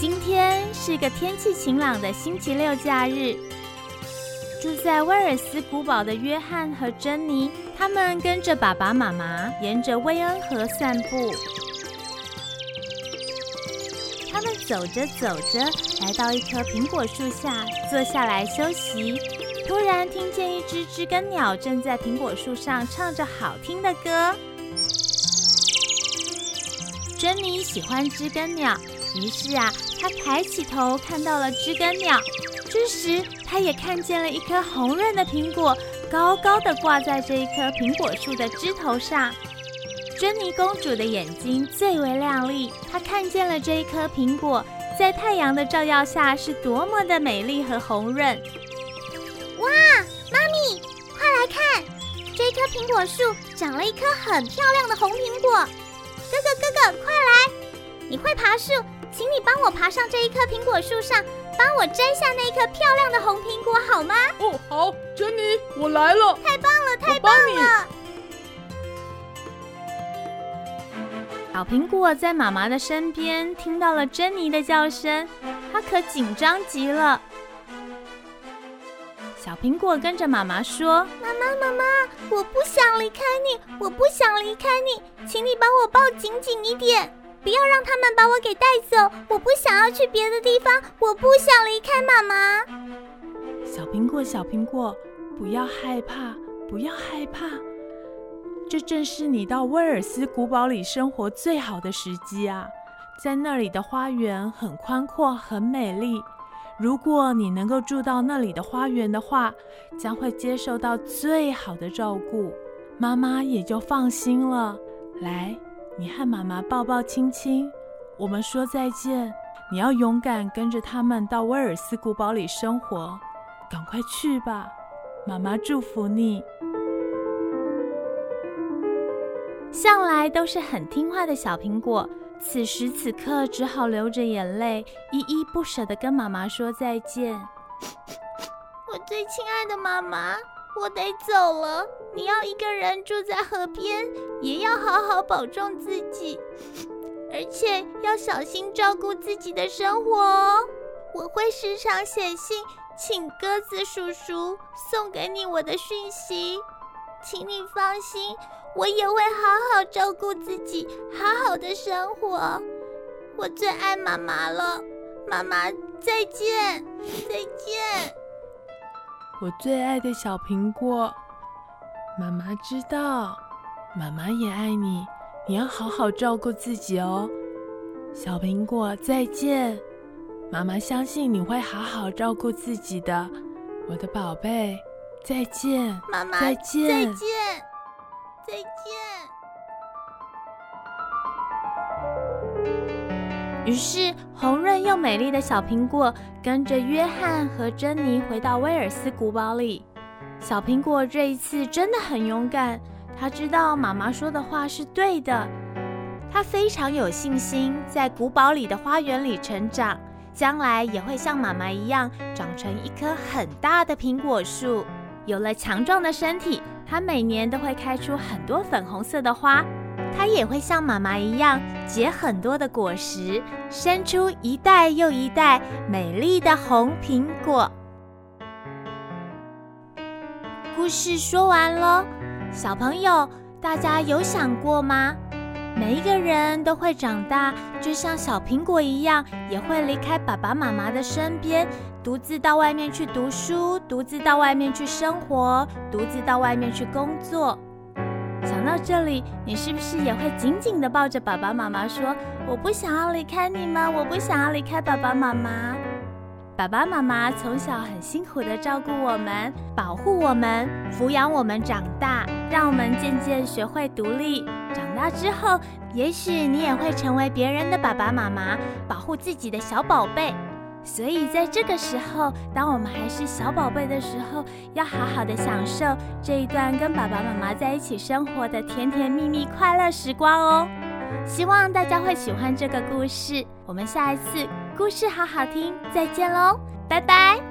今天是个天气晴朗的星期六假日。住在威尔斯古堡的约翰和珍妮，他们跟着爸爸妈妈沿着威恩河散步。他们走着走着，来到一棵苹果树下，坐下来休息。突然听见一只知更鸟正在苹果树上唱着好听的歌。珍妮喜欢知更鸟，于是啊，她抬起头看到了知更鸟。这时，她也看见了一颗红润的苹果，高高的挂在这一棵苹果树的枝头上。珍妮公主的眼睛最为亮丽，她看见了这一颗苹果在太阳的照耀下是多么的美丽和红润。哇，妈咪，快来看，这棵苹果树长了一颗很漂亮的红苹果。哥哥，哥哥，快来！你会爬树，请你帮我爬上这一棵苹果树上，帮我摘下那一颗漂亮的红苹果好吗？哦，好，珍妮，我来了。太棒了，太棒了！小苹果在妈妈的身边，听到了珍妮的叫声，它可紧张极了。小苹果跟着妈妈说：“妈妈，妈妈，我不想离开你，我不想离开你，请你把我抱紧紧一点，不要让他们把我给带走。我不想要去别的地方，我不想离开妈妈。”小苹果，小苹果，不要害怕，不要害怕。这正是你到威尔斯古堡里生活最好的时机啊！在那里的花园很宽阔，很美丽。如果你能够住到那里的花园的话，将会接受到最好的照顾，妈妈也就放心了。来，你和妈妈抱抱亲亲，我们说再见。你要勇敢跟着他们到威尔斯古堡里生活，赶快去吧，妈妈祝福你。向来都是很听话的小苹果，此时此刻只好流着眼泪，依依不舍地跟妈妈说再见。我最亲爱的妈妈，我得走了。你要一个人住在河边，也要好好保重自己，而且要小心照顾自己的生活哦。我会时常写信请鸽子叔叔送给你我的讯息，请你放心。我也会好好照顾自己，好好的生活。我最爱妈妈了，妈妈再见，再见。我最爱的小苹果，妈妈知道，妈妈也爱你，你要好好照顾自己哦。小苹果再见，妈妈相信你会好好照顾自己的，我的宝贝，再见，妈妈再见，再见。再见。于是，红润又美丽的小苹果跟着约翰和珍妮回到威尔斯古堡里。小苹果这一次真的很勇敢，他知道妈妈说的话是对的。他非常有信心，在古堡里的花园里成长，将来也会像妈妈一样，长成一棵很大的苹果树。有了强壮的身体。它每年都会开出很多粉红色的花，它也会像妈妈一样结很多的果实，生出一代又一代美丽的红苹果。故事说完了，小朋友，大家有想过吗？每一个人都会长大，就像小苹果一样，也会离开爸爸妈妈的身边。独自到外面去读书，独自到外面去生活，独自到外面去工作。想到这里，你是不是也会紧紧地抱着爸爸妈妈，说：“我不想要离开你们，我不想要离开爸爸妈妈。”爸爸妈妈从小很辛苦地照顾我们，保护我们，抚养我们长大，让我们渐渐学会独立。长大之后，也许你也会成为别人的爸爸妈妈，保护自己的小宝贝。所以，在这个时候，当我们还是小宝贝的时候，要好好的享受这一段跟爸爸妈妈在一起生活的甜甜蜜蜜、快乐时光哦。希望大家会喜欢这个故事。我们下一次故事好好听，再见喽，拜拜。